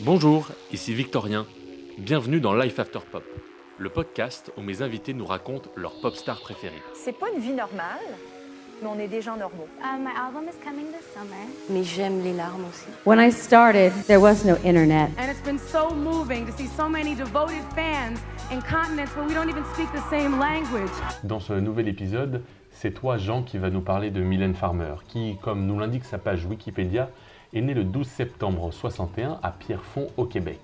Bonjour, ici Victorien. Bienvenue dans Life After Pop, le podcast où mes invités nous racontent leur pop star préférée. C'est pas une vie normale, mais on est des gens normaux. Uh, my album is coming this summer. Mais j'aime les larmes aussi. When I started, there was no internet. And it's been so moving to see so many devoted fans in continents where we don't even speak the same language. Dans ce nouvel épisode, c'est toi Jean qui va nous parler de Mylène Farmer, qui, comme nous l'indique sa page Wikipédia, est née le 12 septembre 61 à Pierrefonds au Québec.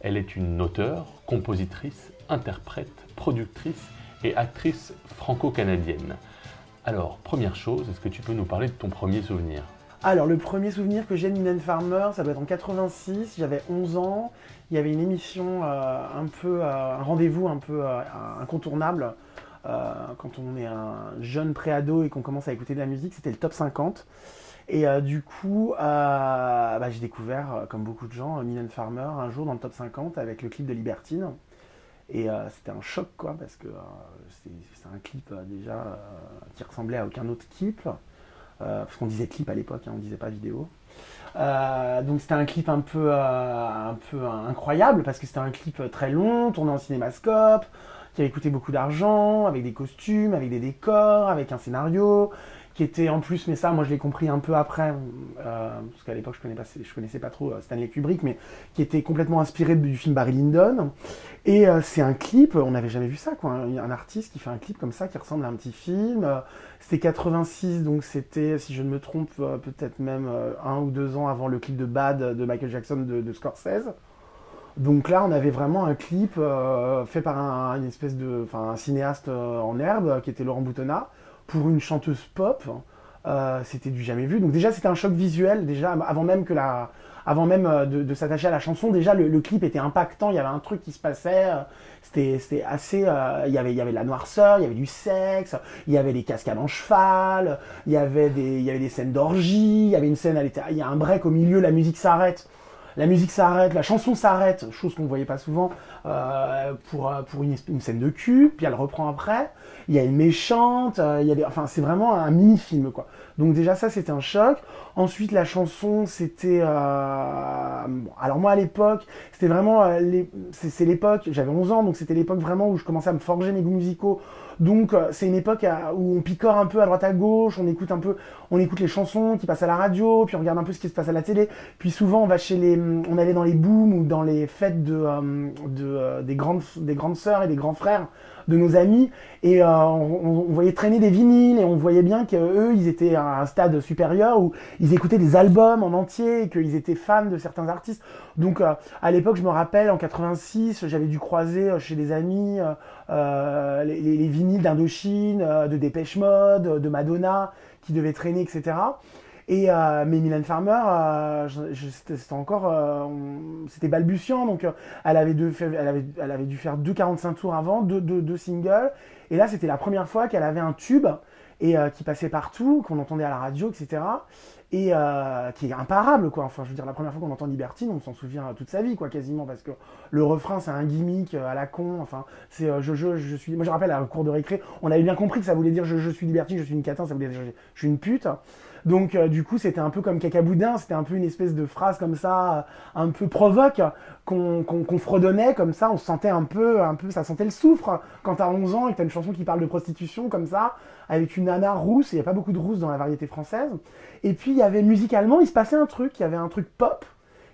Elle est une auteure, compositrice, interprète, productrice et actrice franco-canadienne. Alors, première chose, est-ce que tu peux nous parler de ton premier souvenir? Alors, le premier souvenir que j'ai de Mylène Farmer, ça doit être en 86, j'avais 11 ans. Il y avait une émission euh, un peu, euh, un rendez-vous un peu euh, incontournable quand on est un jeune préado et qu'on commence à écouter de la musique, c'était le top 50. Et euh, du coup, euh, bah, j'ai découvert, euh, comme beaucoup de gens, Mylène Farmer un jour dans le top 50 avec le clip de Libertine. Et c'était un choc, quoi, parce que c'est un clip déjà qui ressemblait à aucun autre clip. Parce qu'on disait clip à l'époque, hein, on disait pas vidéo. Donc c'était un clip un peu, un peu incroyable, parce que c'était un clip très long, tourné en cinémascope, qui avait coûté beaucoup d'argent, avec des costumes, avec des décors, avec un scénario, qui était en plus, mais ça, moi je l'ai compris un peu après, euh, parce qu'à l'époque je connaissais connaissais pas trop euh, Stanley Kubrick, mais qui était complètement inspiré du film Barry Lyndon. Et euh, c'est un clip, on n'avait jamais vu ça, quoi, un, un artiste qui fait un clip comme ça, qui ressemble à un petit film. C'était 86, donc c'était, si je ne me trompe, peut-être même un ou deux ans avant le clip de Bad de Michael Jackson de, Scorsese. Donc là, on avait vraiment un clip fait par un, une espèce de, un cinéaste en herbe qui était Laurent Boutonnat pour une chanteuse pop. Euh, c'était du jamais vu. Donc déjà, c'était un choc visuel déjà avant même que la, avant même euh, de, s'attacher à la chanson. Déjà, le, clip était impactant. Il y avait un truc qui se passait. euh, C'était, assez. il y avait, il y avait de la noirceur, il y avait du sexe, il y avait des cascades en cheval, il y avait des, il y avait des scènes d'orgie. Il y avait une scène, il y a un break au milieu, la musique s'arrête. La musique s'arrête, la chanson s'arrête, chose qu'on ne voyait pas souvent euh, pour, euh, pour une, scène de cul, puis elle reprend après. Il y a une méchante, euh, il y a des, enfin c'est vraiment un mini-film quoi. Donc déjà ça c'était un choc. Ensuite la chanson c'était, euh, alors moi à l'époque c'était vraiment, euh, les- c'est l'époque, j'avais 11 ans donc c'était l'époque vraiment où je commençais à me forger mes goûts musicaux. Donc euh, c'est une époque où on picore un peu à droite à gauche, on écoute un peu, on écoute les chansons qui passent à la radio, puis on regarde un peu ce qui se passe à la télé. Puis souvent on va chez les, on allait dans les booms ou dans les fêtes de, euh, euh, des grandes des grandes sœurs et des grands frères de nos amis et on, voyait traîner des vinyles et on voyait bien qu'eux ils étaient à un stade supérieur où ils écoutaient des albums en entier et qu'ils étaient fans de certains artistes. Donc à l'époque je me rappelle en 86 j'avais dû croiser chez des amis euh, euh, les, les- les vinyles d'Indochine, euh, de Dépêche Mode, de Madonna qui devaient traîner etc. Et euh, mais Mylène Farmer, euh, c'était encore, euh, c'était balbutiant, donc euh, elle avait, faire- elle, avait, elle avait dû faire deux 45 tours avant, deux, deux, deux singles, et là c'était la première fois qu'elle avait un tube et euh, qui passait partout, qu'on entendait à la radio, etc. Et euh, qui est imparable, quoi. Enfin, je veux dire, la première fois qu'on entend Libertine, on s'en souvient toute sa vie, quoi, quasiment, parce que le refrain, c'est un gimmick euh, à la con. Enfin, c'est euh, je, je, je suis. Moi, je rappelle à cours de récré, on avait bien compris que ça voulait dire je, je suis Libertine, je suis une catin, ça voulait dire je suis une pute. Donc euh, du coup c'était un peu comme cacaboudin, c'était un peu une espèce de phrase comme ça, euh, un peu provoque, qu'on fredonnait comme ça, on se sentait un peu, un peu, ça sentait le soufre quand t'as 11 ans et que t'as une chanson qui parle de prostitution comme ça, avec une nana rousse, il n'y a pas beaucoup de rousses dans la variété française. Et puis il y avait musicalement, il se passait un truc, il y avait un truc pop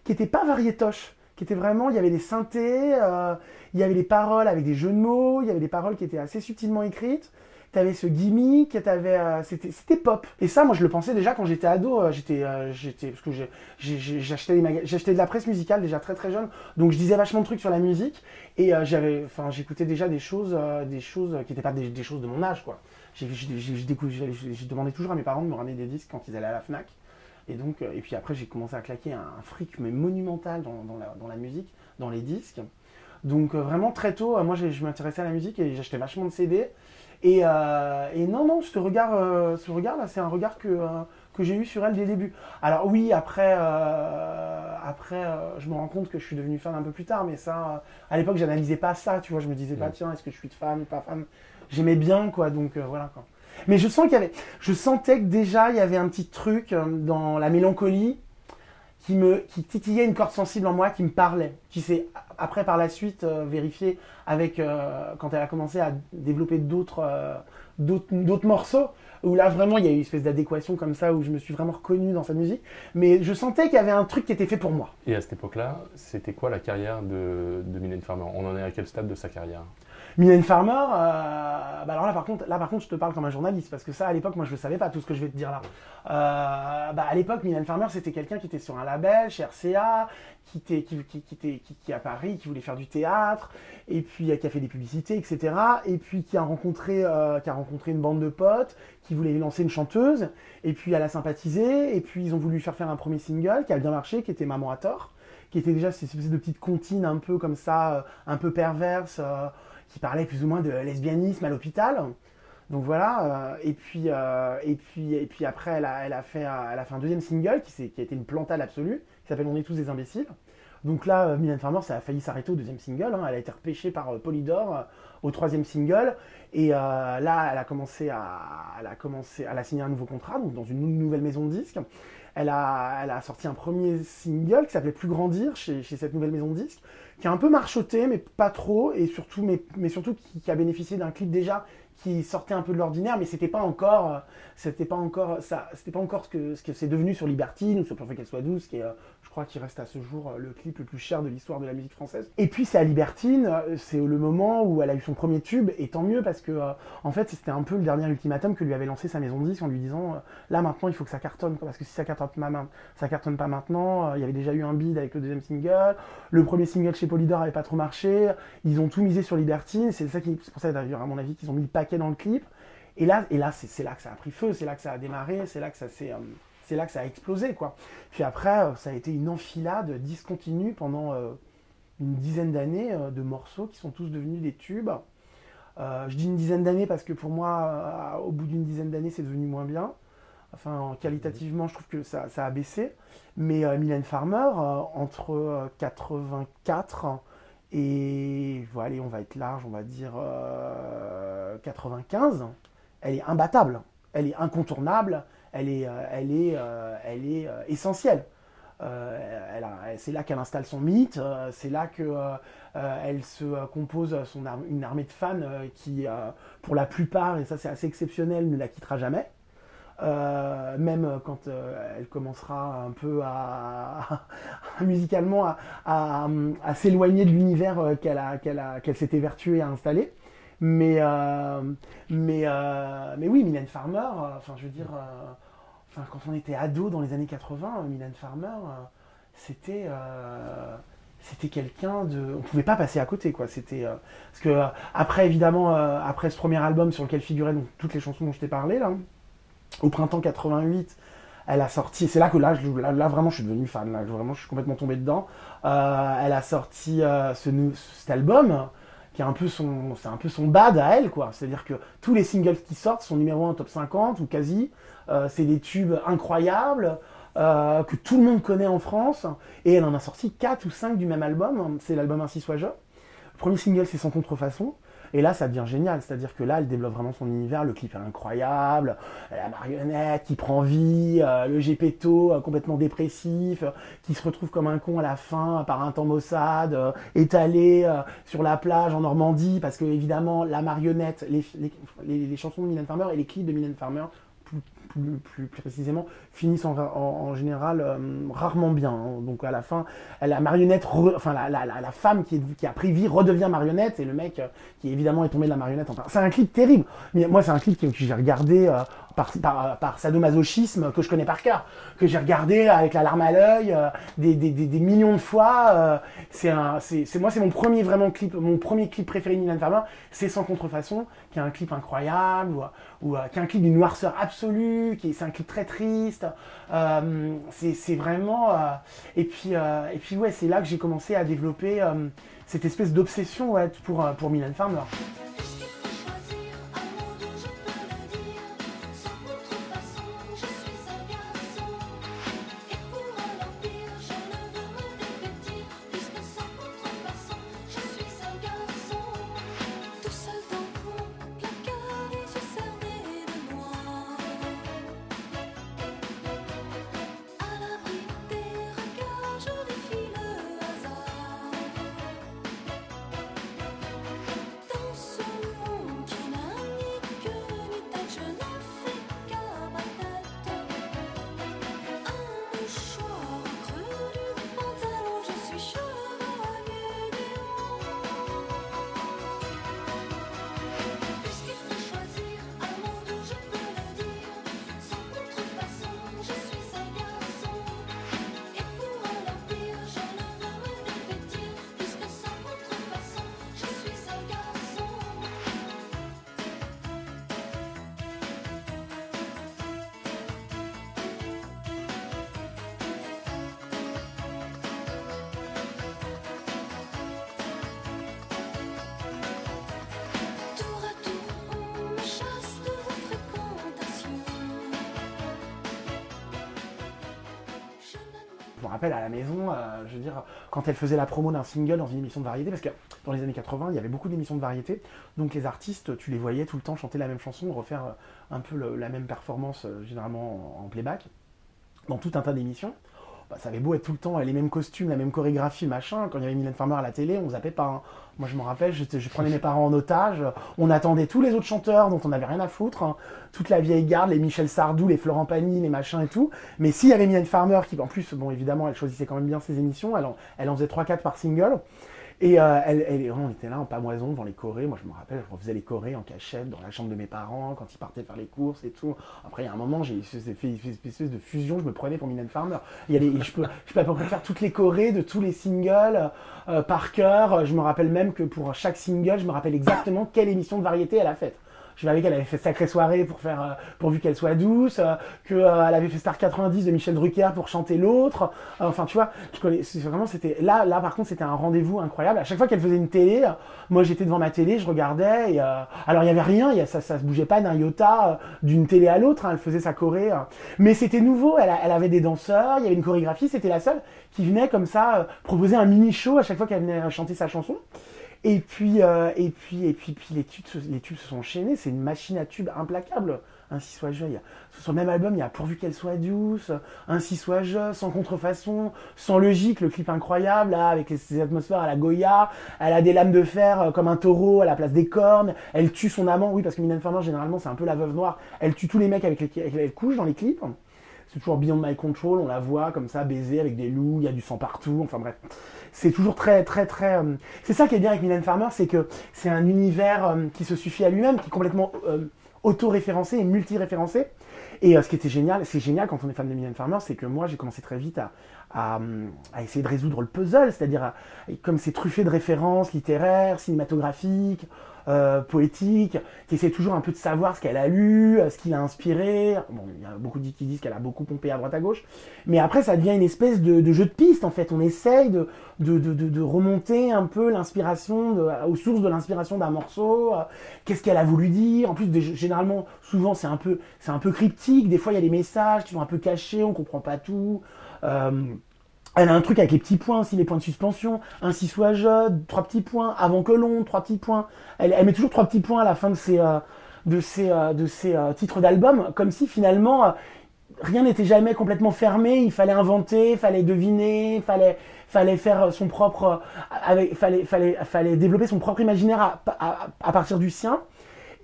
qui était pas variétoche, qui était vraiment, il y avait des synthés, euh, il y avait des paroles avec des jeux de mots, il y avait des paroles qui étaient assez subtilement écrites t'avais ce gimmick, t'avais, euh, c'était, c'était pop. Et ça, moi, je le pensais déjà quand j'étais ado. euh, j'étais, euh, j'étais, parce que j'ai- j'ai- j'achetais des maga- j'achetais de la presse musicale déjà très très jeune, donc je disais vachement de trucs sur la musique et j'avais, enfin, j'écoutais déjà des choses, des choses qui n'étaient pas des, choses de mon âge, quoi. J'ai, j'ai demandé toujours à mes parents de me ramener des disques quand ils allaient à la Fnac. Et donc, et puis après, j'ai commencé à claquer un, un fric mais monumental dans, dans la, musique, dans les disques. Donc vraiment très tôt, moi je m'intéressais à la musique et j'achetais vachement de CD. Et, euh, et non, non, ce regard, euh, ce regard là, c'est un regard que, euh, que j'ai eu sur elle dès le début. Alors oui, après, euh, après euh, je me rends compte que je suis devenu fan un peu plus tard, mais ça, euh, à l'époque, j'analysais pas ça, tu vois, je me disais pas, Mm. tiens, est-ce que je suis de fan ou pas fan? J'aimais bien, quoi, donc euh, voilà, quoi. Mais je sens qu'il y avait, je sentais que déjà, il y avait un petit truc dans la mélancolie qui me qui titillait une corde sensible en moi, qui me parlait, qui s'est après par la suite euh, vérifié avec euh, quand elle a commencé à développer d'autres euh, d'autres morceaux où là vraiment il y a eu une espèce d'adéquation comme ça où je me suis vraiment reconnu dans sa musique, mais je sentais qu'il y avait un truc qui était fait pour moi. Et à cette époque-là, c'était quoi la carrière de, de Farmer On en est à quel stade de sa carrière? Mylène Farmer, euh, bah alors là par contre, là par contre, je te parle comme un journaliste parce que ça à l'époque, moi je ne savais pas tout ce que je vais te dire là. Euh, bah à l'époque, Mylène Farmer, c'était quelqu'un qui était sur un label chez RCA, qui était, qui, qui, qui était, qui, à Paris, qui voulait faire du théâtre, et puis euh, qui a fait des publicités, etc. Et puis qui a rencontré, euh, qui a rencontré une bande de potes, qui voulait lancer une chanteuse, et puis elle a sympathisé, et puis ils ont voulu lui faire faire un premier single qui a bien marché, qui était Maman à tort, qui était déjà cette espèce de petite comptine un peu comme ça, euh, un peu perverse. Euh, qui parlait plus ou moins de lesbianisme à l'hôpital. Donc voilà, euh, et puis euh, et puis et puis après elle a, fait un- elle a fait un deuxième single qui, qui a été une plantade absolue, qui s'appelle On est tous des imbéciles. Donc là, euh, Mylène Farmer, ça a failli s'arrêter au deuxième single. hein. Elle a été repêchée par euh, Polydor euh, au troisième single. Et euh, là, elle a commencé à, elle a commencé, signé un nouveau contrat, donc dans une nou- nouvelle maison de disques. Elle a, sorti un premier single qui s'appelait Plus grandir chez, cette nouvelle maison de disques, qui a un peu marchoté, mais pas trop, et surtout, qui, a bénéficié d'un clip déjà qui sortait un peu de l'ordinaire, mais c'était pas encore, euh, c'était pas encore pas encore ce que ce que c'est devenu sur Libertine ou sur Pour qu'elle soit douce, euh, je crois, qui reste à ce jour euh, le clip le plus cher de l'histoire de la musique française. Et puis c'est à Libertine, euh, c'est le moment où elle a eu son premier tube, et tant mieux parce que euh, en fait c'était un peu le dernier ultimatum que lui avait lancé sa maison de disques en lui disant là maintenant il faut que ça cartonne, parce que si ça cartonne pas, ça cartonne pas maintenant, il y avait déjà eu un bid avec le deuxième single, le premier single chez Polydor avait pas trop marché, ils ont tout misé sur Libertine, c'est pour ça à mon avis qu'ils ont mis le paquet dans le clip. Et là, et là c'est, là que ça a pris feu, c'est là que ça a démarré, c'est là que ça s'est, c'est là que ça a explosé quoi. Puis après, euh, ça a été une enfilade discontinue pendant euh, une dizaine d'années euh, de morceaux qui sont tous devenus des tubes. Je dis une dizaine d'années parce que pour moi, au bout d'une dizaine d'années, c'est devenu moins bien. Enfin, qualitativement, je trouve que ça, a baissé. Mais Mylène Farmer, entre euh, 84 et voilà, allez, on va être large, on va dire euh, 95, elle est imbattable, elle est incontournable, elle est, euh, elle est, euh, elle est euh, essentielle. C'est là qu'elle installe son mythe, c'est là que euh, euh, elle se compose son ar- une armée de fans qui, pour la plupart, et ça c'est assez exceptionnel, ne la quittera jamais. Même quand elle commencera un peu à, musicalement à, s'éloigner de l'univers qu'elle qu'elle a, qu'elle s'était vertuée à installer. Mais, mais, mais oui, Mylène Farmer, enfin je veux dire, quand on était ado dans les années 80, euh, Mylène Farmer, euh, c'était euh, c'était quelqu'un de on pouvait pas passer à côté quoi. C'était parce que après évidemment après ce premier album sur lequel figuraient donc, toutes les chansons dont je t'ai parlé là au printemps 88 elle a sorti c'est là que là, je- là, vraiment je suis devenu fan là vraiment je suis complètement tombé dedans. Elle a sorti cet album qui est un peu son c'est bad à elle quoi. C'est à dire que tous les singles qui sortent sont numéro 1 top 50 ou quasi. Euh, c'est des tubes incroyables euh, que tout le monde connaît en France. Et elle en a sorti 4 ou 5 du même album. C'est l'album Ainsi soit je le premier single c'est Sans contrefaçon et là, ça devient génial. C'est-à-dire que là, elle développe vraiment son univers. Le clip est incroyable. La marionnette qui prend vie. euh, le Gepetto euh, complètement dépressif. euh, qui se retrouve comme un con à la fin par un temps maussade. étalé sur la plage en Normandie. Parce que, évidemment, la marionnette, les, les, les- les chansons de Mylène Farmer et les clips de Mylène Farmer, plus, plus, précisément, finissent en, en- en général euh, rarement bien. hein. Donc à la fin, la marionnette, enfin la, la, la, femme qui, qui a pris vie redevient marionnette et le mec euh, qui évidemment est tombé de la marionnette. Enfin, c'est un clip terrible. Mais moi, c'est un clip que, que j'ai regardé euh, par, par, par sadomasochisme que je connais par cœur, que j'ai regardé avec la larme à l'œil euh, des, des, des, des millions de fois. euh, c'est moi, c'est mon premier vraiment clip, mon premier clip préféré de Mylène Farmer, c'est Sans contrefaçon, qui est un clip incroyable, ou, ou, euh, qui est un clip d'une noirceur absolue, qui est, c'est un clip très triste. Euh, c'est, vraiment. euh, et puis, euh, et puis ouais, c'est là que j'ai commencé à développer cette espèce d'obsession ouais, pour pour Mylène Farmer. Me rappelle à la maison, euh, je veux dire, quand elle faisait la promo d'un single dans une émission de variété, parce que dans les années 80, il y avait beaucoup d'émissions de variété, donc les artistes, tu les voyais tout le temps chanter la même chanson, refaire euh, un peu la même performance, euh, généralement en, en playback, dans tout un tas d'émissions. Bah, ça avait beau être tout le temps les mêmes costumes, la même chorégraphie, machin. Quand il y avait Mylène Farmer à la télé, on zappait pas. hein. Moi, je me rappelle, je prenais mes parents en otage. On attendait tous les autres chanteurs dont on n'avait rien à foutre. hein. Toute la vieille garde, les Michel Sardou, les Florent Pagny, les machins et tout. Mais s'il y avait Mylène Farmer, qui en plus, bon, évidemment, elle choisissait quand même bien ses émissions. Elle en, elle en faisait 3-4 par single. Et euh, elle, elle- on était là en pamoison devant les chorés. Moi, je me rappelle, je refaisais les chorés en cachette dans la chambre de mes parents quand ils partaient faire les courses et tout. Après, il y a un moment, j'ai fait une espèce de fusion. Je me prenais pour Mylène Farmer. Il y a les- je, peux, je peux à peu près faire toutes les chorés de tous les singles euh, par cœur. Je me rappelle même que pour chaque single, je me rappelle exactement quelle émission de variété elle a faite. Je savais qu'elle avait fait Sacrée Soirée pour faire, euh, pourvu qu'elle soit douce, euh, qu'elle avait fait Star 90 de Michel Drucker pour chanter l'autre. Euh, enfin, tu vois, je connais, vraiment, c'était, là, là, par contre, c'était un rendez-vous incroyable. À chaque fois qu'elle faisait une télé, euh, moi, j'étais devant ma télé, je regardais, euh, alors, il y avait rien, ça, ça se bougeait pas d'un iota euh, d'une télé à l'autre, hein, elle faisait sa choré. euh. Mais c'était nouveau, elle, elle avait des danseurs, il y avait une chorégraphie, c'était la seule qui venait comme ça, euh, proposer un mini show à chaque fois qu'elle venait euh, chanter sa chanson. Et puis, euh, et puis, et puis, les, tubes, les tubes se sont enchaînés. C'est une machine à tubes implacable. Ainsi soit je. Sur le même album, il y a Pourvu qu'elle soit douce, Ainsi soit je, Sans contrefaçon, Sans logique, le clip incroyable, avec ces atmosphères à la Goya. Elle a des lames de fer euh, comme un taureau à la place des cornes. Elle tue son amant, oui, parce que Mylène Farmer, généralement, c'est un peu la veuve noire. Elle tue tous les mecs avec lesquels elle couche dans les clips. C'est toujours Beyond My Control, on la voit comme ça baiser avec des loups, il y a du sang partout, enfin bref. C'est toujours très très très... euh, C'est ça qui est bien avec Mylène Farmer, c'est que c'est un univers euh, qui se suffit à lui-même, qui est complètement euh, auto-référencé et multi-référencé. Et ce qui était génial, c'est génial quand on est fan de Mylène Farmer, c'est que moi j'ai commencé très vite à, essayer de résoudre le puzzle, c'est-à-dire comme c'est truffé de références littéraires, cinématographiques, euh, poétiques, qui essaie toujours un peu de savoir ce qu'elle a lu, euh, ce qui l'a inspiré. Bon, il y a beaucoup qui disent qu'elle a beaucoup pompé à droite à gauche, mais après ça devient une espèce de, de jeu de piste en fait. On essaye de, de, de, de- de remonter un peu l'inspiration, de- aux sources de l'inspiration d'un morceau. euh, Qu'est-ce qu'elle a voulu dire En plus, généralement, souvent c'est un peu, c'est un peu cryptique. Des fois, il y a des messages qui sont un peu cachés, on comprend pas tout. Elle a un truc avec les petits points aussi, les points de suspension. Ainsi soit je, trois petits points. Avant que l'on, trois petits points. Elle, elle met toujours trois petits points à la fin de ses, euh, de ses, euh, de ses euh, titres d'album, comme si finalement euh, rien n'était jamais complètement fermé. Il fallait inventer, fallait deviner, fallait, fallait faire son propre, euh, avec, fallait, fallait, fallait développer son propre imaginaire à, à, à partir du sien.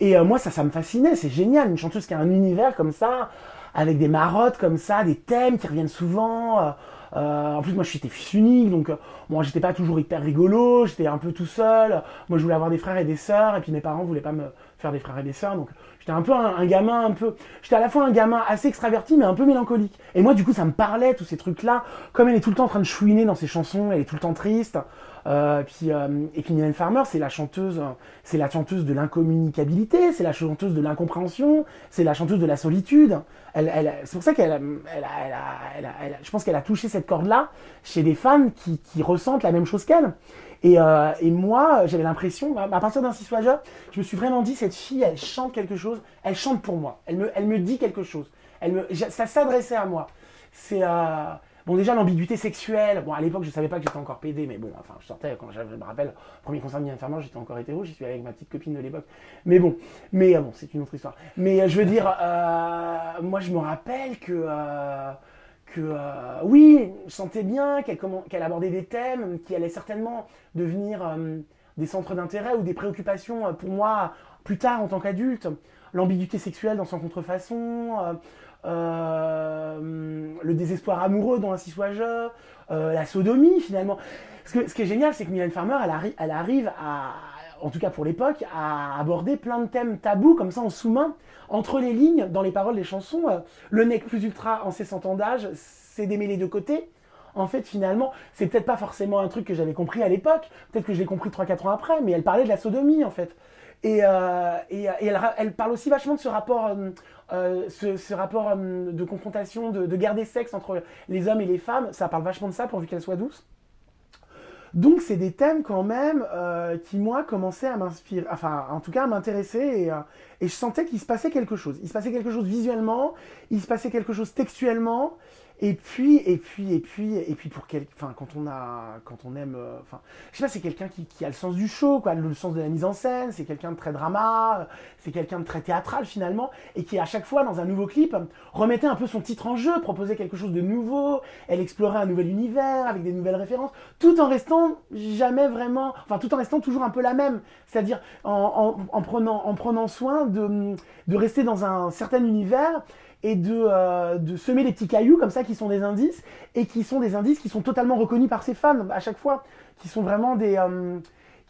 Et moi, ça, ça me fascinait. C'est génial, une chanteuse qui a un univers comme ça, avec des marottes comme ça, des thèmes qui reviennent souvent. Euh, euh, en plus, moi, j'étais fils unique, donc euh, moi, j'étais pas toujours hyper rigolo. J'étais un peu tout seul. Moi, je voulais avoir des frères et des sœurs, et puis mes parents voulaient pas me faire des frères et des sœurs, donc j'étais un peu un, gamin un peu. J'étais à la fois un gamin assez extraverti, mais un peu mélancolique. Et moi, du coup, ça me parlait tous ces trucs-là. Comme elle est tout le temps en train de chouiner dans ses chansons, elle est tout le temps triste. Euh, puis, euh, et puis Farmer, c'est la chanteuse, c'est la chanteuse de l'incommunicabilité, c'est la chanteuse de l'incompréhension, c'est la chanteuse de la solitude. Elle, elle, c'est pour ça qu'elle, je pense qu'elle a touché cette corde-là chez des fans qui, qui ressentent la même chose qu'elle. Et, euh, et moi, j'avais l'impression, à partir d'un Wager, je me suis vraiment dit, cette fille, elle chante quelque chose, elle chante pour moi, elle me, elle me dit quelque chose, elle me, ça s'adressait à moi. C'est euh, bon déjà l'ambiguïté sexuelle. Bon à l'époque je savais pas que j'étais encore pédé, mais bon enfin je sortais quand je me rappelle premier concert de Farmer j'étais encore hétéro, j'y suis avec ma petite copine de l'époque. Mais bon, mais euh, bon c'est une autre histoire. Mais je veux dire, moi je me rappelle que que euh, oui, je sentais bien qu'elle abordait des thèmes qui allaient certainement devenir euh, des centres d'intérêt ou des préoccupations euh, pour moi plus tard en tant qu'adulte. L'ambiguïté sexuelle dans son contrefaçon, le désespoir amoureux dans Ainsi soit je, la sodomie finalement. Ce, que- qui est génial, c'est que Mylène Farmer, elle arrive à, en tout cas pour l'époque, à aborder plein de thèmes tabous comme ça en sous-main, entre les lignes, dans les paroles des chansons. euh, le nec plus ultra en ses cent ans d'âge, c'est d'aimer les deux côtés. En fait, finalement, c'est peut-être pas forcément un truc que j'avais compris à l'époque, peut-être que je l'ai compris 3-4 ans après, mais elle parlait de la sodomie en fait. Et, euh, elle, parle aussi vachement de ce rapport, euh, ce, rapport de confrontation, de, de guerre des sexes entre les hommes et les femmes. Ça parle vachement de ça pourvu qu'elle soit douce. Donc c'est des thèmes quand même euh, qui moi commençaient à m'inspirer, enfin en tout cas à m'intéresser euh, et je sentais qu'il se passait quelque chose. Il se passait quelque chose visuellement, il se passait quelque chose textuellement Et puis, et puis, et puis, et puis pour quel, enfin, quand on a, quand on aime, euh, enfin, je sais pas, c'est quelqu'un qui, a le sens du show, quoi, le sens de la mise en scène. C'est quelqu'un de très drama, euh, c'est quelqu'un de très théâtral finalement, et qui à chaque fois dans un nouveau clip remettait un peu son titre en jeu, proposait quelque chose de nouveau. Elle explorait un nouvel univers avec des nouvelles références, tout en restant jamais vraiment, enfin, tout en restant toujours un peu la même. C'est-à-dire en, en- en prenant, en prenant soin de, de rester dans un certain univers et de, euh, de semer des petits cailloux comme ça qui sont des indices et qui sont des indices qui sont totalement reconnus par ses fans à chaque fois, qui sont vraiment des, euh,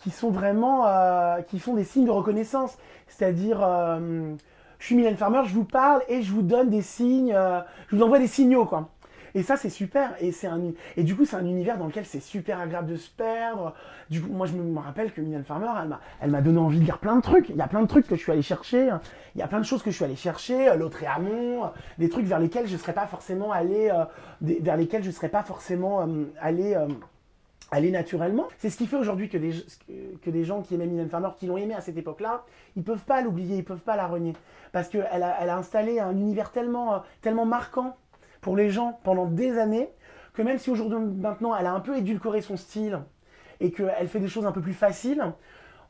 qui sont vraiment, euh, qui font des signes de reconnaissance. C'est-à-dire, euh, je suis Mylène Farmer, je vous parle et je vous donne des signes, euh, je vous envoie des signaux quoi. Et ça c'est super et c'est un et du coup c'est un univers dans lequel c'est super agréable de se perdre. Du coup moi je me rappelle que Mylène Farmer elle m'a elle m'a donné envie de lire plein de trucs. Il y a plein de trucs que je suis allé chercher. Il y a plein de choses que je suis allé chercher. euh, L'autre et Amont, euh, des trucs vers lesquels je serais pas forcément allé, vers lesquels je serais pas forcément allé. naturellement. C'est ce qui fait aujourd'hui que des, que des gens qui aimaient Mylène Farmer, qui l'ont aimé à cette époque-là, ils peuvent pas l'oublier, ils peuvent pas la renier. Parce qu'elle a, elle a installé un univers tellement, euh, tellement marquant pour les gens pendant des années, que même si aujourd'hui, maintenant, elle a un peu édulcoré son style et qu'elle fait des choses un peu plus faciles,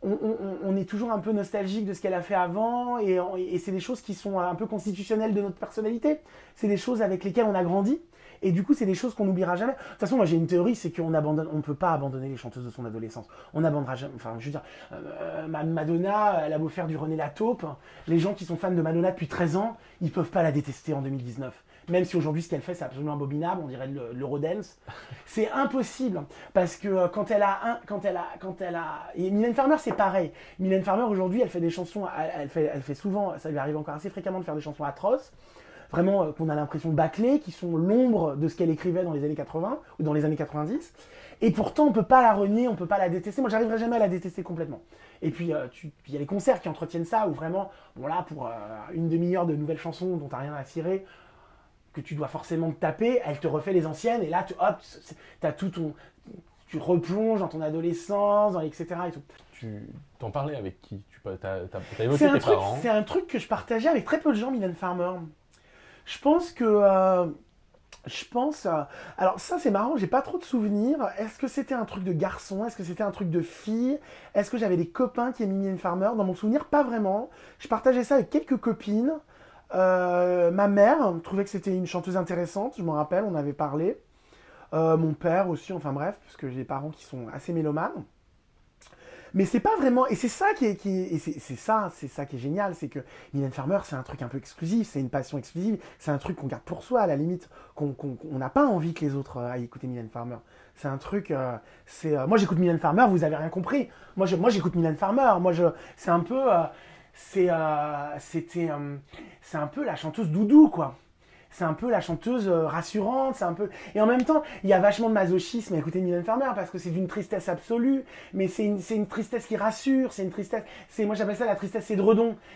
on, est toujours un peu nostalgique de ce qu'elle a fait avant et, c'est des choses qui sont un peu constitutionnelles de notre personnalité. C'est des choses avec lesquelles on a grandi. Et du coup, c'est des choses qu'on n'oubliera jamais. De toute façon, moi j'ai une théorie, c'est qu'on abandonne, on ne peut pas abandonner les chanteuses de son adolescence. On n'abandonnera jamais. Enfin, je veux dire, euh, Ma- Madonna, elle a beau faire du René Lataupe, les gens qui sont fans de Madonna depuis 13 ans, ils peuvent pas la détester en 2019. Même si aujourd'hui ce qu'elle fait c'est absolument abominable, on dirait le- l'Eurodance, c'est impossible parce que euh, quand elle a un, quand elle a, quand elle a, et Mylène Farmer c'est pareil. Mylène Farmer aujourd'hui elle fait des chansons, elle, fait, souvent, ça lui arrive encore assez fréquemment de faire des chansons atroces vraiment euh, qu'on a l'impression bâclées, qui sont l'ombre de ce qu'elle écrivait dans les années 80 ou dans les années 90. Et pourtant, on peut pas la renier, on peut pas la détester. Moi, j'arriverai jamais à la détester complètement. Et puis, euh, il y a les concerts qui entretiennent ça, où vraiment, bon là, pour une demi-heure de nouvelles chansons dont t'as rien à cirer, que tu dois forcément te taper, elle te refait les anciennes, et là, tu, hop, t'as tout ton, tu replonges dans ton adolescence, dans, etc. Et tout. Tu t'en parlais avec qui? Tu as, évoqué C'est un, tes truc, parents. c'est un truc que je partageais avec très peu de gens, Mylène Farmer. Je pense que. euh, je pense. euh, alors, ça, c'est marrant, j'ai pas trop de souvenirs. Est-ce que c'était un truc de garçon? Est-ce que c'était un truc de fille? Est-ce que j'avais des copains qui aimaient Mylène Farmer? Dans mon souvenir, pas vraiment. Je partageais ça avec quelques copines. Euh, ma mère trouvait que c'était une chanteuse intéressante, je m'en rappelle, on avait parlé. Euh, mon père aussi, enfin bref, parce que j'ai des parents qui sont assez mélomanes. Mais c'est pas vraiment, et c'est ça qui est, qui c'est ça, c'est ça qui est génial, c'est que Mylène Farmer, c'est un truc un peu exclusif, c'est une passion exclusive, c'est un truc qu'on garde pour soi, à la limite, qu'on n'a pas envie que les autres euh, aillent écouter Mylène Farmer. C'est un truc, c'est, moi j'écoute Mylène Farmer, vous avez rien compris. Moi, moi j'écoute Mylène Farmer, moi je, c'est un peu, c'est, euh, c'était, euh, c'est un peu la chanteuse doudou quoi. C'est un peu la chanteuse euh, rassurante, c'est un peu. Et en même temps, il y a vachement de masochisme à écouter Mylène Farmer parce que c'est d'une tristesse absolue, mais c'est une, une tristesse qui rassure, c'est une tristesse. C'est, moi j'appelle ça la tristesse.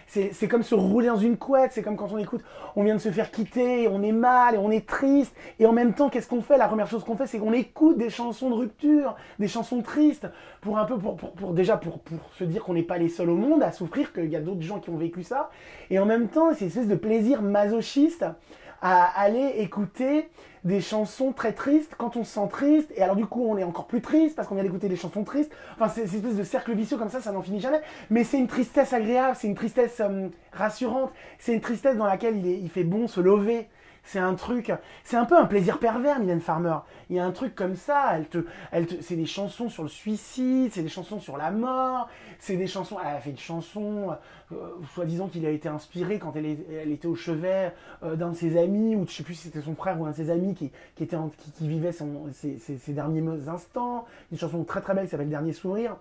C'est, c'est comme se rouler dans une couette, c'est comme quand on écoute, on vient de se faire quitter, on est mal, on est triste, et en même temps, qu'est-ce qu'on fait? La première chose qu'on fait, c'est qu'on écoute des chansons de rupture, des chansons tristes, pour un peu, pour, pour, pour- déjà pour, pour se dire qu'on n'est pas les seuls au monde à souffrir, qu'il y a d'autres gens qui ont vécu ça, et en même temps, c'est une espèce de plaisir masochiste à aller écouter des chansons très tristes quand on se sent triste. Et alors du coup on est encore plus triste parce qu'on vient d'écouter des chansons tristes. Enfin c'est une espèce de cercle vicieux comme ça ça n'en finit jamais. Mais c'est une tristesse agréable c'est une tristesse euh, rassurante. C'est une tristesse dans laquelle il, il fait bon se lever c'est un truc, c'est un peu un plaisir pervers, Mylène Farmer. Il y a un truc comme ça, elle te, c'est des chansons sur le suicide, c'est des chansons sur la mort, c'est des chansons, elle a fait une chanson, euh, soi-disant qu'il a été inspiré quand elle, était au chevet euh, d'un de ses amis, ou je sais plus si c'était son frère ou un de ses amis qui, qui, vivait ses derniers instants. Une chanson très très belle qui s'appelle Dernier Sourire.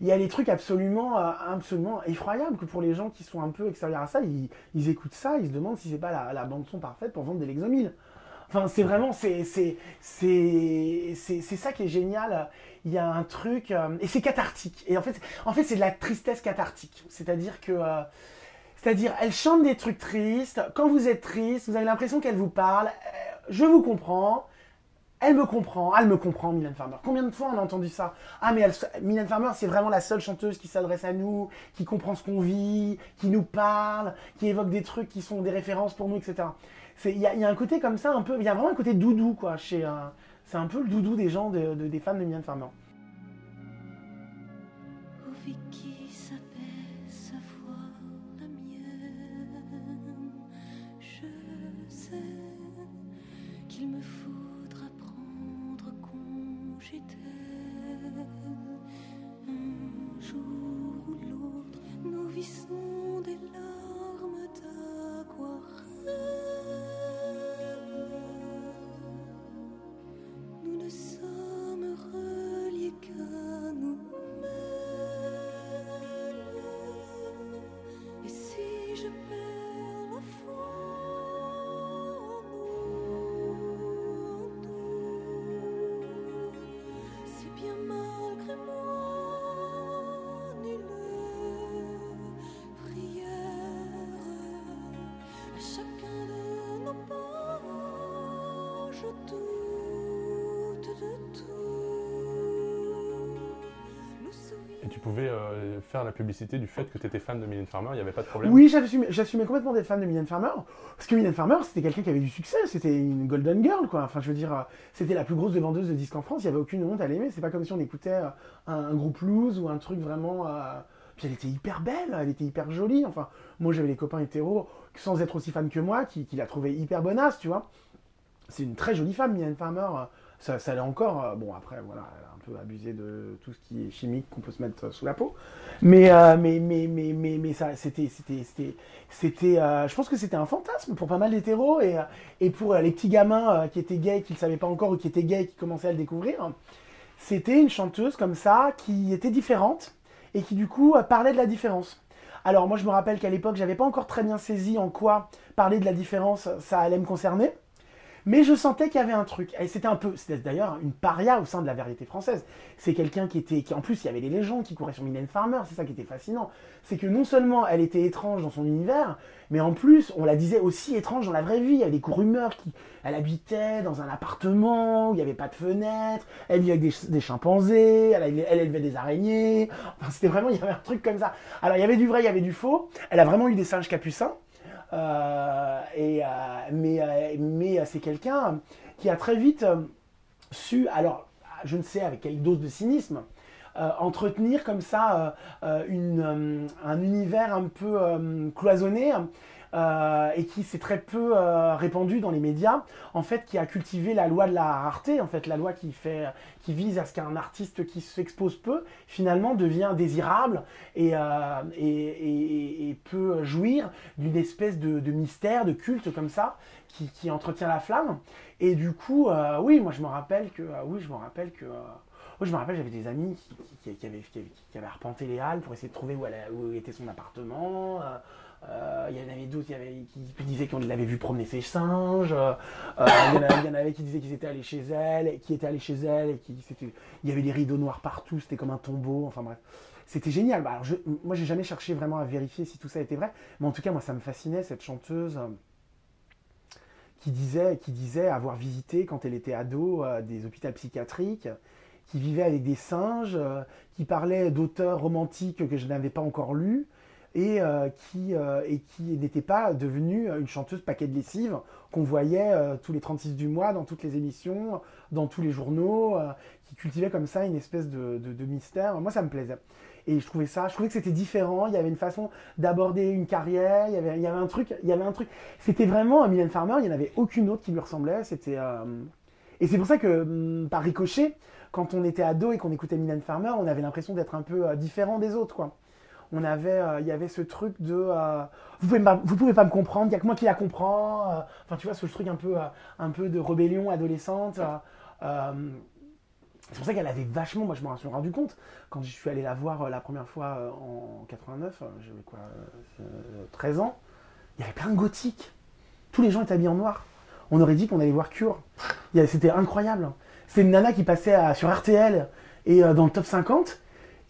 Il y a des trucs absolument, euh, absolument effroyables que pour les gens qui sont un peu extérieurs à ça, ils, ils écoutent ça, ils se demandent si c'est pas la, la bande son parfaite pour vendre des Lexomil. Enfin, c'est vraiment, c'est, c'est, c'est, c'est, c'est ça qui est génial. Il y a un truc, euh, et c'est cathartique. Et en fait, en fait, c'est de la tristesse cathartique. C'est-à-dire que, euh, c'est-à-dire, elle chante des trucs tristes. Quand vous êtes triste, vous avez l'impression qu'elle vous parle. Euh, je vous comprends. Elle me comprend, elle me comprend, Mylène Farmer. Combien de fois on a entendu ça Ah, mais elle, Mylène Farmer, c'est vraiment la seule chanteuse qui s'adresse à nous, qui comprend ce qu'on vit, qui nous parle, qui évoque des trucs qui sont des références pour nous, etc. Il y, a- un côté comme ça, un peu. Il y a vraiment un côté doudou, quoi. Chez, euh, c'est un peu le doudou des gens, de- de- des fans de Mylène Farmer. Publicité du fait que tu étais fan de Mylène Farmer, il n'y avait pas de problème Oui, j'assumais, complètement d'être fan de Mylène Farmer. Parce que Mylène Farmer, c'était quelqu'un qui avait du succès. C'était une golden girl, quoi. Enfin, je veux dire, c'était la plus grosse de vendeuse de disques en France. Il n'y avait aucune honte à l'aimer. C'est pas comme si on écoutait euh, un, groupe blues ou un truc vraiment. euh, Puis elle était hyper belle, elle était hyper jolie. Enfin, moi, j'avais les copains hétéros, sans être aussi fan que moi, qui, la trouvaient hyper bonasse, tu vois. C'est une très jolie femme, Mylène Farmer. Ça, ça l'est encore. euh, Bon, après, voilà, peu abusé de tout ce qui est chimique qu'on peut se mettre euh, sous la peau. Mais, euh, mais, mais, mais, mais, mais ça, c'était, c'était, c'était, c'était, euh, je pense que c'était un fantasme pour pas mal d'hétéros et, et pour les petits gamins qui étaient gays, qui ne savaient pas encore ou qui étaient gays, qui commençaient à le découvrir. C'était une chanteuse comme ça qui était différente et qui du coup parlait de la différence. Alors moi je me rappelle qu'à l'époque j'avais pas encore très bien saisi en quoi parler de la différence ça allait me concerner. Mais je sentais qu'il y avait un truc. Et c'était un peu, c'était d'ailleurs une paria au sein de la variété française. C'est quelqu'un qui était, qui en plus il y avait des légendes qui couraient sur Mylène Farmer. C'est ça qui était fascinant. C'est que non seulement elle était étrange dans son univers, mais en plus on la disait aussi étrange dans la vraie vie. Il y avait des rumeurs qui, elle habitait dans un appartement où il n'y avait pas de fenêtre. Elle vivait avec des, chimpanzés. Elle, elle élevait des araignées. C'était vraiment, il y avait un truc comme ça. Alors il y avait du vrai, il y avait du faux. Elle a vraiment eu des singes capucins. Euh, et, euh, mais euh, mais c'est quelqu'un qui a très vite su, alors je ne sais avec quelle dose de cynisme, entretenir comme ça un univers un peu cloisonné euh, et qui s'est très peu euh, répandu dans les médias, en fait, qui a cultivé la loi de la rareté, en fait, la loi qui fait, qui vise à ce qu'un artiste qui s'expose peu, finalement, devient désirable et, euh, peut jouir d'une espèce de, mystère, de culte comme ça, qui, entretient la flamme. Et du coup, euh, oui, moi je me rappelle que, oui, je me rappelle que. moi, je me rappelle, j'avais des amis qui, avaient, qui, arpenté les halles pour essayer de trouver où était son appartement. Euh, Il y en avait d'autres qui, disaient qu'on l'avait vu promener ses singes. euh, euh, Il y, en avait- qui disaient qu'ils étaient allés chez elle, qui étaient allés chez elle, et qui c'était- il y avait des rideaux noirs partout, c'était comme un tombeau. Enfin bref, c'était génial. Bah, alors, je, moi, j'ai jamais cherché vraiment à vérifier si tout ça était vrai, mais en tout cas, moi, ça me fascinait cette chanteuse. qui disait, qui disait avoir visité quand elle était ado euh, des hôpitaux psychiatriques, qui vivait avec des singes, euh, qui parlait d'auteurs romantiques que je n'avais pas encore lus, et, euh, qui, euh, qui n'était pas devenue une chanteuse paquet de lessive qu'on voyait euh, tous les 36 du mois dans toutes les émissions, dans tous les journaux, qui cultivait comme ça une espèce de, mystère. Moi, ça me plaisait. Et je trouvais ça, je trouvais que c'était différent. Il y avait une façon d'aborder une carrière. Il y avait, il y avait un truc, il y avait un truc. C'était vraiment Mylène Farmer. Il n'y en avait aucune autre qui lui ressemblait. C'était et c'est pour ça que hum, par ricochet, quand on était ado et qu'on écoutait Mylène Farmer, on avait l'impression d'être un peu différent des autres, quoi. On avait, euh, il y avait ce truc de, euh, vous pouvez pouvez pas me comprendre. Il y a que moi qui la comprend. euh, Enfin, tu vois, ce truc un peu, de rébellion adolescente. c'est pour ça qu'elle avait vachement, moi je m'en suis rendu compte, quand je suis allé la voir la première fois en 89, euh, j'avais quoi, euh, euh, 13 ans, il y avait plein de gothiques. Tous les gens étaient habillés en noir. On aurait dit qu'on allait voir Cure. C'était incroyable. C'était une nana qui passait sur RTL et dans le top 50.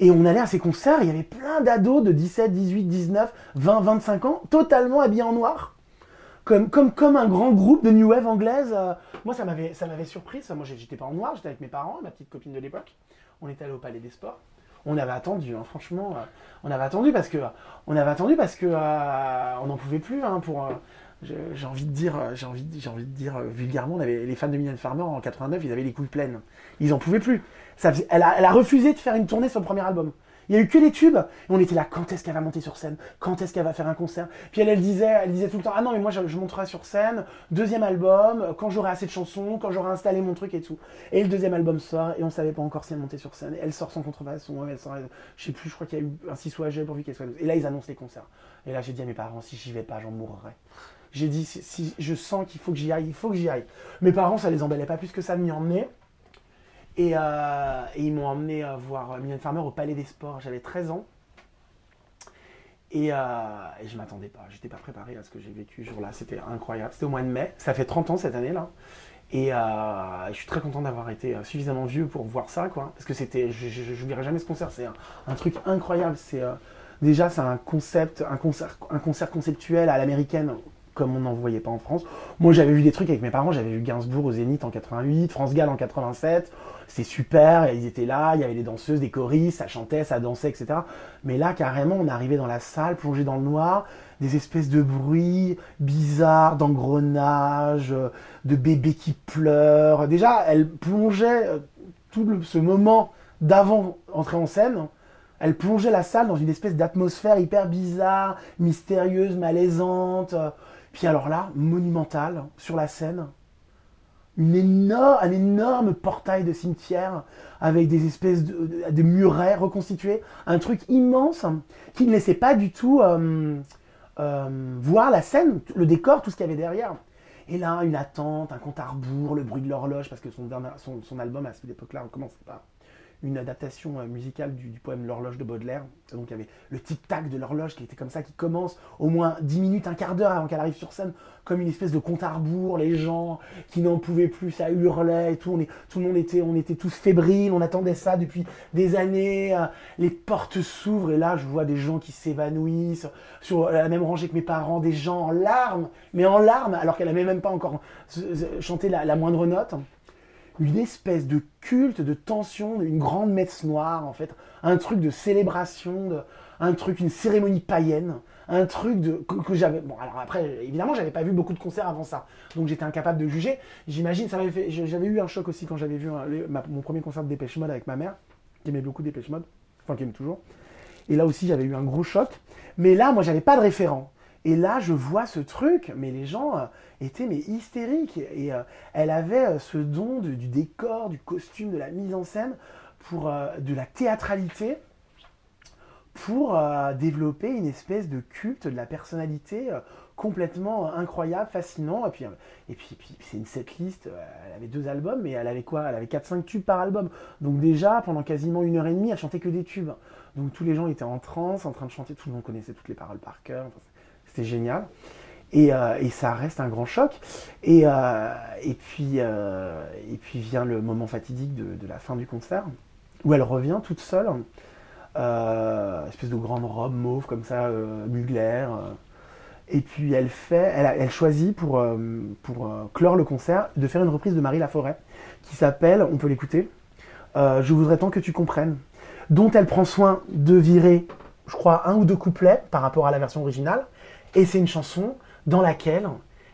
Et on allait à ces concerts, il y avait plein d'ados de 17, 18, 19, 20, 25 ans, totalement habillés en noir. Comme, un grand groupe de New Wave anglaise. euh, moi, ça m'avait, ça m'avait surpris. Ça. Moi, j'étais pas en noir, j'étais avec mes parents, ma petite copine de l'époque. On était allé au Palais des Sports. On avait attendu, hein, franchement, euh, on avait attendu parce que on avait attendu que euh, on n'en pouvait plus hein, pour. j'ai envie de dire, j'ai envie, de- dire vulgairement, les fans de Mylène Farmer en 89, ils avaient les couilles pleines. Ils en pouvaient plus. Elle, a, refusé de faire une tournée sur le premier album. Il y a eu que des tubes. Et on était là, quand est-ce qu'elle va monter sur scène? Quand est-ce qu'elle va faire un concert? Puis elle, elle disait, elle disait tout le temps, ah non, mais moi je, monterai sur scène, deuxième album, quand j'aurai assez de chansons, quand j'aurai installé mon truc et tout. Et le deuxième album sort, et on savait pas encore si elle montait sur scène. Elle sort sans contrefaçon, elle sort, je sais plus, je crois qu'il y a eu un 6 ou AG pourvu qu'elle soit. Et là, ils annoncent les concerts. Et là, j'ai dit à mes parents, si j'y vais pas, j'en mourrai. J'ai dit, si, si je sens qu'il faut que j'y aille, il faut que j'y aille. Mes parents, ça les emballait pas plus que ça de m'y emmener. Et, euh, et ils m'ont emmené voir Mylène Farmer au Palais des Sports. J'avais 13 ans. Et, euh, et je m'attendais pas. J'étais pas préparé à ce que j'ai vécu ce jour-là. C'était incroyable. C'était au mois de mai. Ça fait 30 ans cette année-là. Et euh, je suis très content d'avoir été suffisamment vieux pour voir ça, quoi. Parce que c'était, je n'oublierai jamais ce concert. C'est un, truc incroyable. C'est déjà c'est un concept, un concert, un concert conceptuel à l'américaine comme on n'en voyait pas en France. Moi, j'avais vu des trucs avec mes parents. J'avais vu Gainsbourg au Zénith en 88, France Gall en 87. C'était super. Ils étaient là. Il y avait des danseuses, des choristes. Ça chantait, ça dansait, etc. Mais là, carrément, on arrivait dans la salle, plongé dans le noir, des espèces de bruits bizarres, d'engrenages, de bébés qui pleurent. Déjà, elle plongeait euh, tout ce moment d'avant entrer en scène. Elle plongeait la salle dans une espèce d'atmosphère hyper bizarre, mystérieuse, malaisante. Puis alors là, monumentale, sur la scène, une énorme, un énorme portail de cimetière avec des espèces de, murets reconstitués, un truc immense qui ne laissait pas du tout euh, euh, voir la scène, le décor, tout ce qu'il y avait derrière. Et là, une attente, un compte à rebours, le bruit de l'horloge, parce que son, album à cette époque-là commençait pas une adaptation euh, musicale du, poème L'horloge de Baudelaire. Donc il y avait le tic-tac de l'horloge qui était comme ça, qui commence au moins 10 minutes, un quart d'heure avant qu'elle arrive sur scène, comme une espèce de compte à rebours, les gens qui n'en pouvaient plus, ça hurlait et tout, le monde était, on était tous fébriles, on attendait ça depuis des années, euh, les portes s'ouvrent et là je vois des gens qui s'évanouissent, sur la même rangée que mes parents, des gens en larmes, mais en larmes, alors qu'elle n'avait même pas encore euh, chanté la moindre note une espèce de culte, de tension, une grande messe noire, en fait, un truc de célébration, un truc, une cérémonie païenne, un truc de, que, j'avais. Bon, alors après, évidemment, j'avais pas vu beaucoup de concerts avant ça, donc j'étais incapable de juger. J'imagine, ça m'avait fait. J'avais eu un choc aussi quand j'avais vu ma- mon premier concert de Dépêche Mode avec ma mère, qui aimait beaucoup Dépêche Mode, enfin qui aime toujours. Et là aussi, j'avais eu un gros choc. Mais là, moi, j'avais pas de référent. Et là, je vois ce truc, mais les gens euh, étaient mais hystériques. Et euh, elle avait euh, ce don du décor, du costume, de la mise en scène, pour de la théâtralité, pour développer une espèce de culte de la personnalité complètement incroyable, fascinant. Et puis, et puis, puis c'est une setlist. elle avait deux albums, mais elle avait quoi? Elle avait 4-5 tubes par album. Donc déjà, pendant quasiment une heure et demie, elle chantait que des tubes. Donc tous les gens étaient en transe, en train de chanter. Tout le monde connaissait toutes les paroles par cœur. C'était génial. Et, euh, et ça reste un grand choc. Et, euh, euh, puis vient le moment fatidique de, la fin du concert, où elle revient toute seule, espèce de grande robe mauve comme ça, euh. et puis elle fait, elle, choisit pour, pour clore le concert de faire une reprise de Marie Laforêt qui s'appelle, on peut l'écouter, Je voudrais tant que tu comprennes, dont elle prend soin de virer, je crois, un ou deux couplets par rapport à la version originale. Et c'est une chanson dans laquelle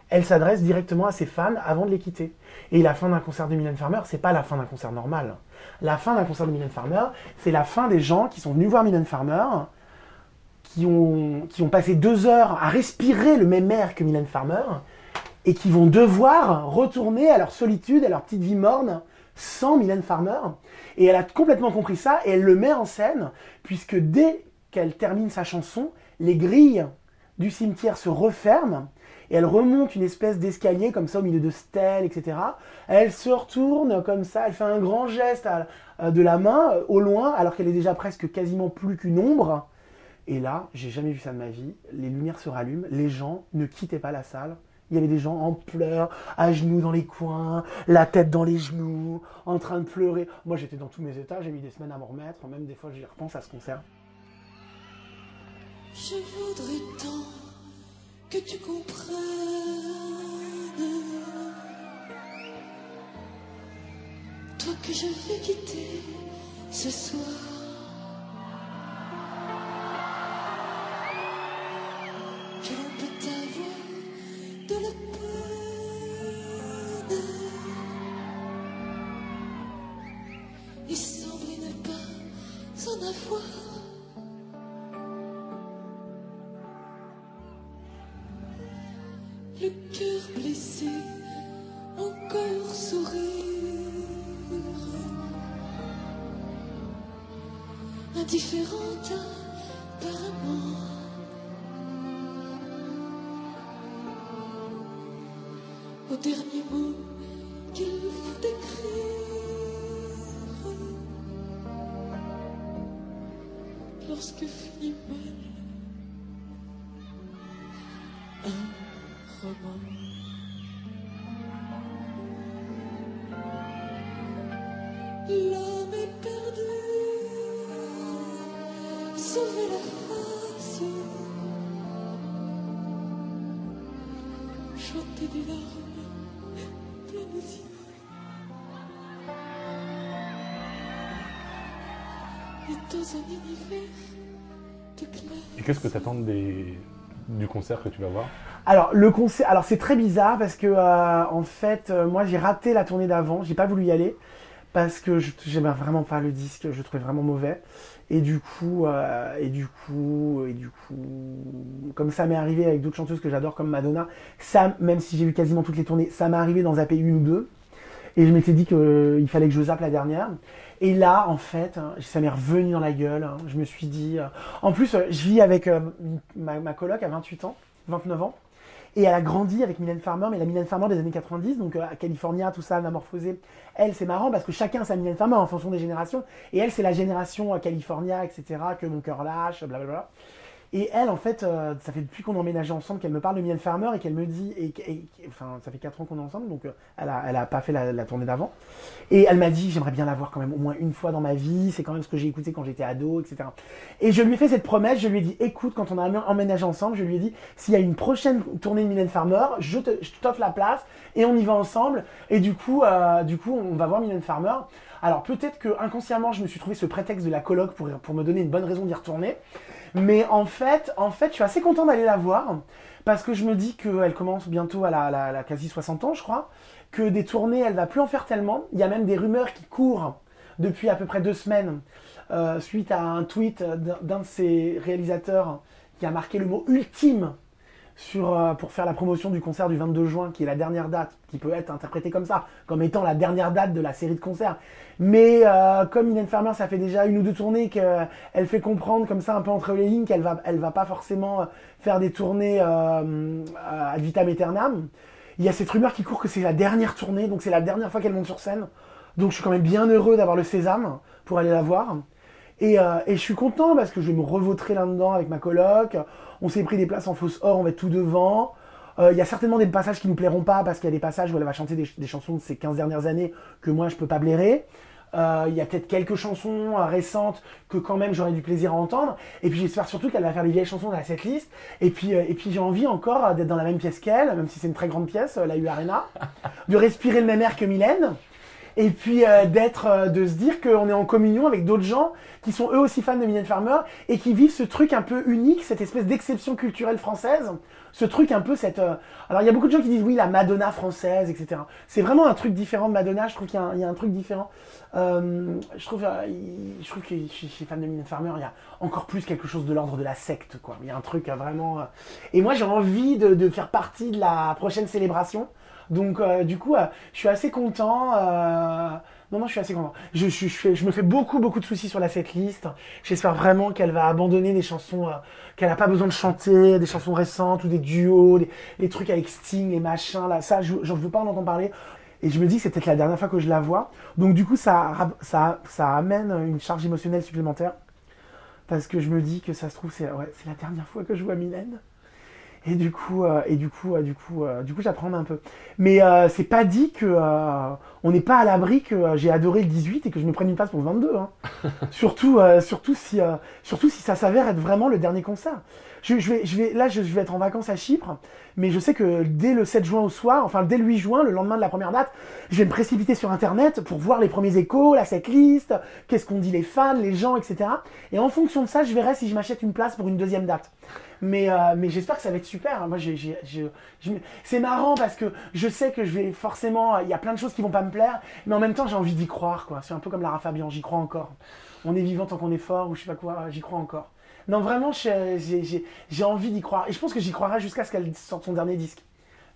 elle s'adresse directement à ses fans avant de les quitter. Et la fin d'un concert de Mylène Farmer, c'est pas la fin d'un concert normal. La fin d'un concert de Mylène Farmer, c'est la fin des gens qui sont venus voir Mylène Farmer, qui ont, qui ont passé deux heures à respirer le même air que Mylène Farmer, et qui vont devoir retourner à leur solitude, à leur petite vie morne, sans Mylène Farmer. Et elle a complètement compris ça, et elle le met en scène, puisque dès qu'elle termine sa chanson, les grilles du cimetière se referment, et elle remonte une espèce d'escalier comme ça au milieu de stèles, etc. Elle se retourne comme ça, elle fait un grand geste euh, de la main euh, au loin, alors qu'elle est déjà presque quasiment plus qu'une ombre. Et là, j'ai jamais vu ça de ma vie. Les lumières se rallument, les gens ne quittaient pas la salle. Il y avait des gens en pleurs, à genoux dans les coins, la tête dans les genoux, en train de pleurer. Moi, j'étais dans tous mes états, j'ai mis des semaines à m'en remettre. Même des fois, j'y repense à ce concert. Je voudrais tant que tu comprennes. Toi que je vais quitter ce soir Chanter des larmes. Et dans un univers de clair. Et qu'est-ce que tu attends des... du concert que tu vas voir? Alors le concert, alors c'est très bizarre parce que euh, en fait, euh, moi j'ai raté la tournée d'avant, j'ai pas voulu y aller parce que j'aimais vraiment pas le disque, je le trouvais vraiment mauvais. Et du coup, euh, et du coup, et du coup, comme ça m'est arrivé avec d'autres chanteuses que j'adore comme Madonna, ça, même si j'ai vu quasiment toutes les tournées, ça m'est arrivé d'en zapper une ou deux. Et je m'étais dit qu'il fallait que je zappe la dernière. Et là, en fait, hein, ça m'est revenu dans la gueule. hein. Je me suis dit. euh, En plus, euh, je vis avec euh, ma, ma coloc à 28 ans, 29 ans. Et elle a grandi avec Mylène Farmer, mais la Mylène Farmer des années 90, donc euh, à California, tout ça, Anamorphosé. Elle, c'est marrant parce que chacun sa Mylène Farmer en fonction des générations. Et elle, c'est la génération euh, California, etc., que mon cœur lâche, blablabla. Et elle, en fait, euh, ça fait depuis qu'on a emménagé ensemble qu'elle me parle de Mylène Farmer et qu'elle me dit, et, et- enfin, ça fait 4 ans qu'on est ensemble, donc euh, elle, a, elle a pas fait la, la tournée d'avant. Et elle m'a dit, j'aimerais bien la voir quand même au moins une fois dans ma vie, c'est quand même ce que j'ai écouté quand j'étais ado, etc. Et je lui ai fait cette promesse, je lui ai dit, écoute, quand on a emménagé ensemble, je lui ai dit, s'il y a une prochaine tournée de Mylène Farmer, je t'offre la place et on y va ensemble. Et du coup, euh, du coup on va voir Mylène Farmer. Alors peut-être que inconsciemment, je me suis trouvé ce prétexte de la coloc pour, pour me donner une bonne raison d'y retourner. Mais en fait, en fait, je suis assez content d'aller la voir parce que je me dis qu'elle commence bientôt à la, quasi 60 ans, je crois, que des tournées, elle va plus en faire tellement. Il y a même des rumeurs qui courent depuis à peu près deux semaines euh, suite à un tweet d'un de ses réalisateurs qui a marqué le mot ultime sur, euh, pour faire la promotion du concert du 22 juin, qui est la dernière date, qui peut être interprétée comme ça, comme étant la dernière date de la série de concerts. Mais euh, comme Mylène Farmer, ça fait déjà une ou deux tournées qu'elle fait comprendre comme ça un peu entre les lignes qu'elle va, elle va pas forcément euh, faire des tournées euh, ad vitam aeternam. Il y a cette rumeur qui court que c'est la dernière tournée, donc c'est la dernière fois qu'elle monte sur scène. Donc je suis quand même bien heureux d'avoir le sésame pour aller la voir. Et, et je suis content parce que je vais me revautrer là-dedans avec ma coloc. On s'est pris des places en fausse or, on va être tout devant. Euh, Il y a certainement des passages qui nous plairont pas parce qu'il y a des passages où elle va chanter des, chansons de ces 15 dernières années que moi je peux pas blairer. Euh, Il y a peut-être quelques chansons euh, récentes que quand même j'aurais du plaisir à entendre. Et puis j'espère surtout qu'elle va faire les vieilles chansons dans la setlist. Et puis, et puis j'ai envie encore d'être dans la même pièce qu'elle, même si c'est une très grande pièce, la U Arena, de respirer le même air que Mylène. Et puis euh, d'être, euh, de se dire qu'on est en communion avec d'autres gens qui sont eux aussi fans de Mylène Farmer et qui vivent ce truc un peu unique, cette espèce d'exception culturelle française, ce truc un peu cette. euh, Alors il y a beaucoup de gens qui disent oui la Madonna française, etc. C'est vraiment un truc différent de Madonna. Je trouve qu'il y a un, truc différent. Euh, je trouve, euh, je trouve que chez, fans de Mylène Farmer, il y a encore plus quelque chose de l'ordre de la secte, quoi. Il y a un truc euh, vraiment. Et moi j'ai envie de, de faire partie de la prochaine célébration. Donc euh, du coup, euh, je suis assez content. euh, Non, non, je suis assez content. Je, me fais beaucoup, beaucoup de soucis sur la setlist. J'espère vraiment qu'elle va abandonner des chansons qu'elle n'a pas besoin de chanter, des chansons récentes ou des duos, des, des trucs avec Sting, les machins là. Ça, je j'en veux pas en entendre parler. Et je me dis que c'est peut-être la dernière fois que je la vois. Donc du coup, ça, ça, amène une charge émotionnelle supplémentaire. Parce que je me dis que ça se trouve, c'est la dernière fois que je vois Mylène. Et du coup, euh, et du coup, euh, du coup, euh, du coup, j'apprends un peu. Mais euh, c'est pas dit que euh, on n'est pas à l'abri que j'ai adoré le 18 et que je me prenne une place pour le 22. Hein. surtout, euh, surtout si, euh, surtout si ça s'avère être vraiment le dernier concert. Je, je vais, je vais, là, je, je vais être en vacances à Chypre, mais je sais que dès le 7 juin au soir, enfin dès le 8 juin, le lendemain de la première date, je vais me précipiter sur Internet pour voir les premiers échos, la setlist, qu'est-ce qu'on dit les fans, les gens, etc. Et en fonction de ça, je verrai si je m'achète une place pour une deuxième date. Mais, euh, mais j'espère que ça va être super. Moi, c'est marrant parce que je sais que je vais forcément. Il y a plein de choses qui vont pas me plaire, mais en même temps, j'ai envie d'y croire. C'est un peu comme Lara Fabian, j'y crois encore. On est vivant tant qu'on est fort, ou je sais pas quoi, j'y crois encore. Non, vraiment, j'ai envie d'y croire. Et je pense que j'y croirai jusqu'à ce qu'elle sorte son dernier disque.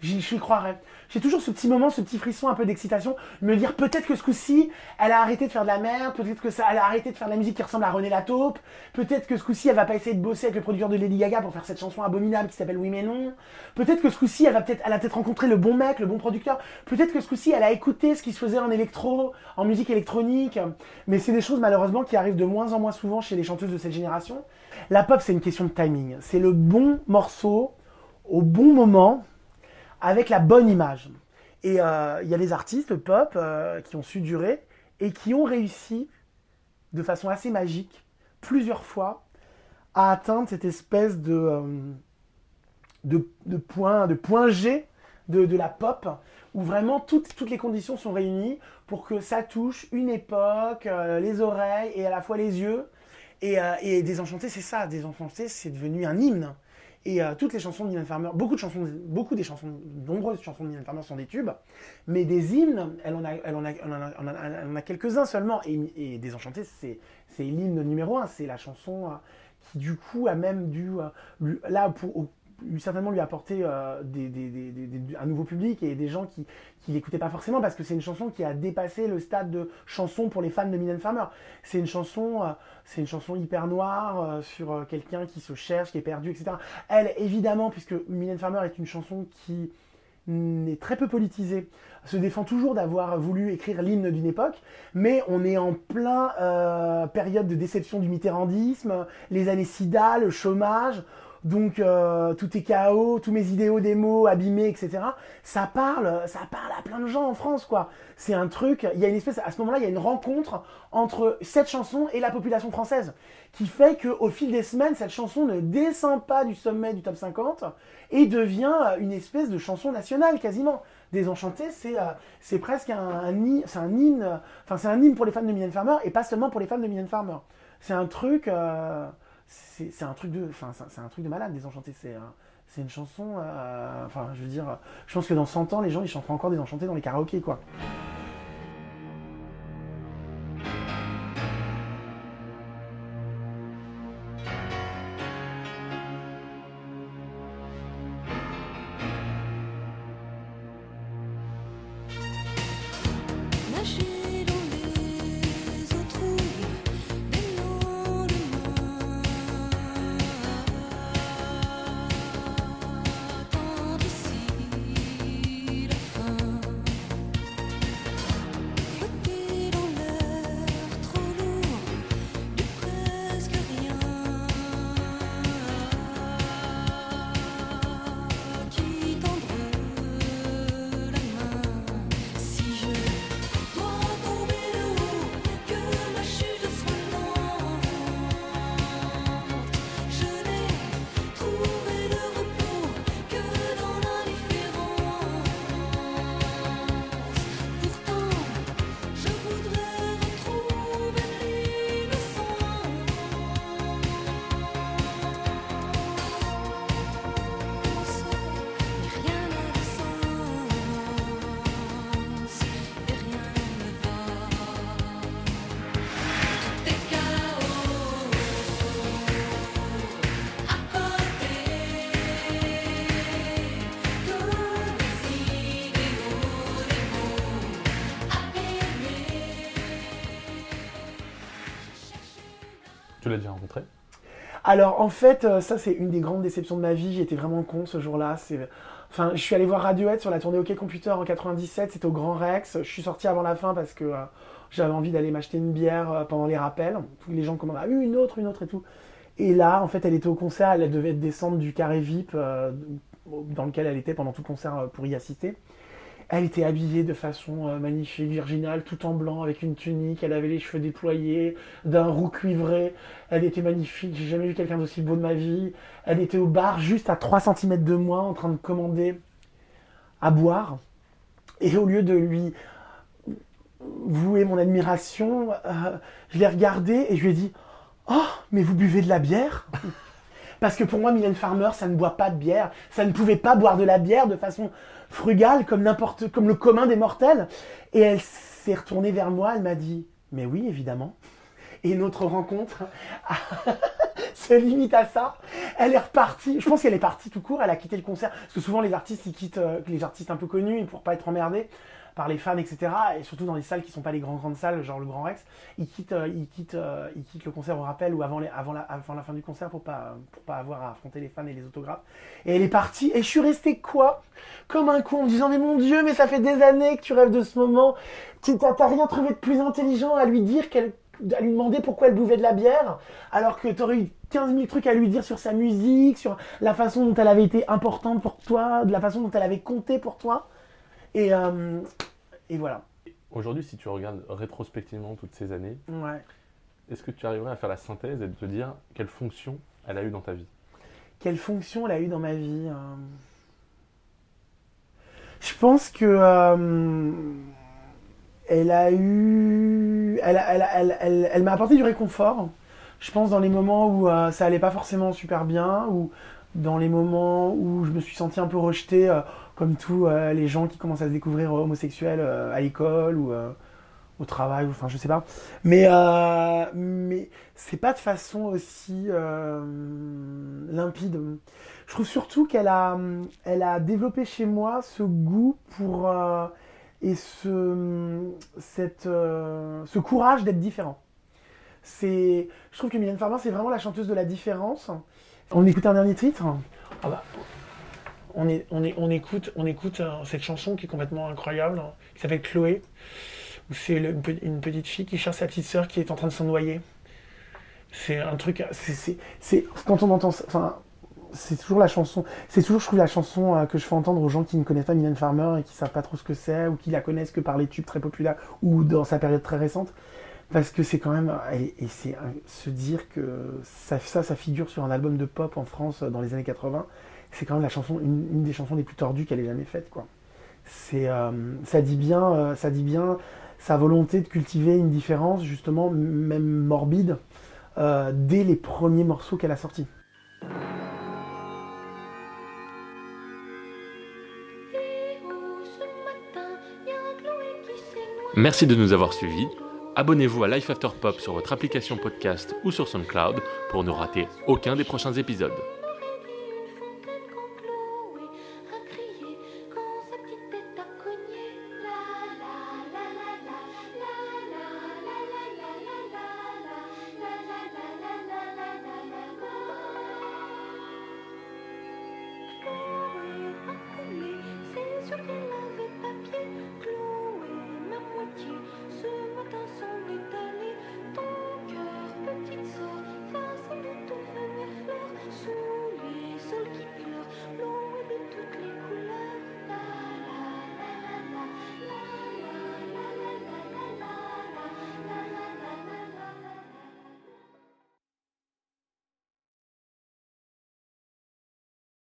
J'y j'y croirai. J'ai toujours ce petit moment, ce petit frisson un peu d'excitation, me dire peut-être que ce coup-ci, elle a arrêté de faire de la merde, peut-être que ça, elle a arrêté de faire de la musique qui ressemble à René Lataupe, peut-être que ce coup-ci, elle va pas essayer de bosser avec le producteur de Lady Gaga pour faire cette chanson abominable qui s'appelle Oui mais non. Peut-être que ce coup-ci, elle va peut-être, elle a peut-être rencontré le bon mec, le bon producteur. Peut-être que ce coup-ci, elle a écouté ce qui se faisait en électro, en musique électronique. Mais c'est des choses malheureusement qui arrivent de moins en moins souvent chez les chanteuses de cette génération. La pop, c'est une question de timing. C'est le bon morceau au bon moment avec la bonne image. Et euh, il y a des artistes pop euh, qui ont su durer et qui ont réussi de façon assez magique plusieurs fois à atteindre cette espèce de, euh, de, point, de point G de, la pop où vraiment toutes, toutes les conditions sont réunies pour que ça touche une époque, les oreilles et à la fois les yeux. Et Désenchanté, c'est ça. Désenchanté, c'est devenu un hymne. Et euh, toutes les chansons de beaucoup de chansons, beaucoup des chansons, nombreuses chansons de sont des tubes, mais des hymnes, elle en a, elle en a, a, a- a quelques-uns seulement. Et, et Désenchanté, c'est, l'hymne numéro un. C'est la chanson euh, qui du coup a même dû, euh, là pour, certainement lui apporter euh, des, un nouveau public et des gens qui l'écoutaient pas forcément parce que c'est une chanson qui a dépassé le stade de chanson pour les fans de Mylène Farmer. C'est une chanson, euh, une chanson hyper noire euh, sur quelqu'un qui se cherche, qui est perdu, etc. Elle, évidemment, puisque Mylène Farmer est une chanson qui est très peu politisée, se défend toujours d'avoir voulu écrire l'hymne d'une époque, mais on est en plein période de déception du mitterrandisme, les années SIDA, le chômage, donc euh, tout est chaos, tous mes idéaux des mots abîmés, etc. Ça parle, ça parle à plein de gens en France, quoi. C'est un truc. Il y a une espèce, à ce moment-là, il y a une rencontre entre cette chanson et la population française, qui fait que au fil des semaines, cette chanson ne descend pas du sommet du top 50 et devient une espèce de chanson nationale quasiment. Désenchanté, c'est euh, c'est presque un, un hymne, enfin c'est un hymne pour les fans de Mylène Farmer et pas seulement pour les fans de Mylène Farmer. C'est un truc, euh, c'est un truc de, enfin c'est un- truc de malade. Désenchanté, c'est c'est une chanson, euh, enfin je veux dire, je pense que dans 100 ans, les gens ils chanteront encore Désenchanté dans les karaokés quoi. Alors en fait, euh, ça c'est une des grandes déceptions de ma vie. J'étais vraiment con ce jour-là. Enfin, je suis allé voir Radiohead sur la tournée OK Computer en 97. C'était au Grand Rex. Je suis sorti avant la fin parce que euh, j'avais envie d'aller m'acheter une bière euh, pendant les rappels. Tous les gens commandent ah, une autre, une autre et tout. Et là, en fait, elle était au concert. Elle devait descendre du carré VIP dans lequel elle était pendant tout le concert pour y assister. Elle était habillée de façon euh, magnifique, virginale, tout en blanc, avec une tunique. Elle avait les cheveux déployés, d'un roux cuivré. Elle était magnifique. J'ai jamais vu quelqu'un d'aussi beau de ma vie. Elle était au bar, juste à 3 cm de moi, en train de commander à boire. Et au lieu de lui vouer mon admiration, euh, je l'ai regardé et je lui ai dit Oh, mais vous buvez de la bière? Parce que pour moi, Mylène Farmer, ça ne boit pas de bière. Ça ne pouvait pas boire de la bière de façon frugale, comme n'importe, comme le commun des mortels. Et elle s'est retournée vers moi, elle m'a dit Mais oui, évidemment. Et notre rencontre se limite à ça. Elle est repartie. Je pense qu'elle est partie tout court. Elle a quitté le concert. Parce que souvent, les artistes, ils quittent, euh, les artistes un peu connus, pour pas être emmerdés par les fans, etc. Et surtout dans les salles qui sont pas les grandes grandes salles, genre le Grand Rex, ils quittent, euh, ils quittent, euh, ils quittent le concert au rappel ou avant, les, avant, la, avant la fin du concert pour pas, pour pas avoir à affronter les fans et les autographes. Et elle est partie. Et je suis resté quoi? Comme un con en me disant mais mon Dieu, mais ça fait des années que tu rêves de ce moment. T'as rien trouvé de plus intelligent à lui dire qu'elle à lui demander pourquoi elle buvait de la bière, alors que tu aurais eu 15 000 trucs à lui dire sur sa musique, sur la façon dont elle avait été importante pour toi, de la façon dont elle avait compté pour toi. Et, euh, et voilà. Aujourd'hui, si tu regardes rétrospectivement toutes ces années, Ouais. est-ce que tu arriverais à faire la synthèse et de te dire quelle fonction elle a eu dans ta vie? Quelle fonction elle a eu dans ma vie euh Je pense que euh, elle a eu, elle, elle, elle, elle- elle m'a apporté du réconfort. Je pense dans les moments où euh, ça allait pas forcément super bien, ou dans les moments où je me suis senti un peu rejeté, euh, comme tous euh, les gens qui commencent à se découvrir homosexuels euh, à l'école ou euh, au travail, enfin je sais pas. Mais, euh, mais c'est pas de façon aussi euh, limpide. Je trouve surtout qu'elle a, elle a développé chez moi ce goût pour euh, et ce, cette, euh, ce courage d'être différent. C'est, je trouve que Mylène Farmer c'est vraiment la chanteuse de la différence. On écoute un dernier titre. Ah bah, on, écoute, euh, cette chanson qui est complètement incroyable, hein, qui s'appelle Chloé, où c'est une, pe- une petite fille qui cherche sa petite sœur qui est en train de se noyer. C'est un truc, c'est- quand on entend enfin, c'est toujours la chanson, c'est toujours, je trouve, la chanson euh, que je fais entendre aux gens qui ne connaissent pas Mylène Farmer et qui savent pas trop ce que c'est, ou qui la connaissent que par les tubes très populaires, ou dans sa période très récente. Parce que c'est quand même, et, c'est se dire que ça, ça, figure sur un album de pop en France euh, dans les années 80, c'est quand même la chanson, une, des chansons les plus tordues qu'elle ait jamais faites, quoi. C'est, euh, ça dit bien, euh, ça dit bien sa volonté de cultiver une différence, justement, même morbide, euh, dès les premiers morceaux qu'elle a sortis. Merci de nous avoir suivis. Abonnez-vous à Life After Pop sur votre application podcast ou sur SoundCloud pour ne rater aucun des prochains épisodes.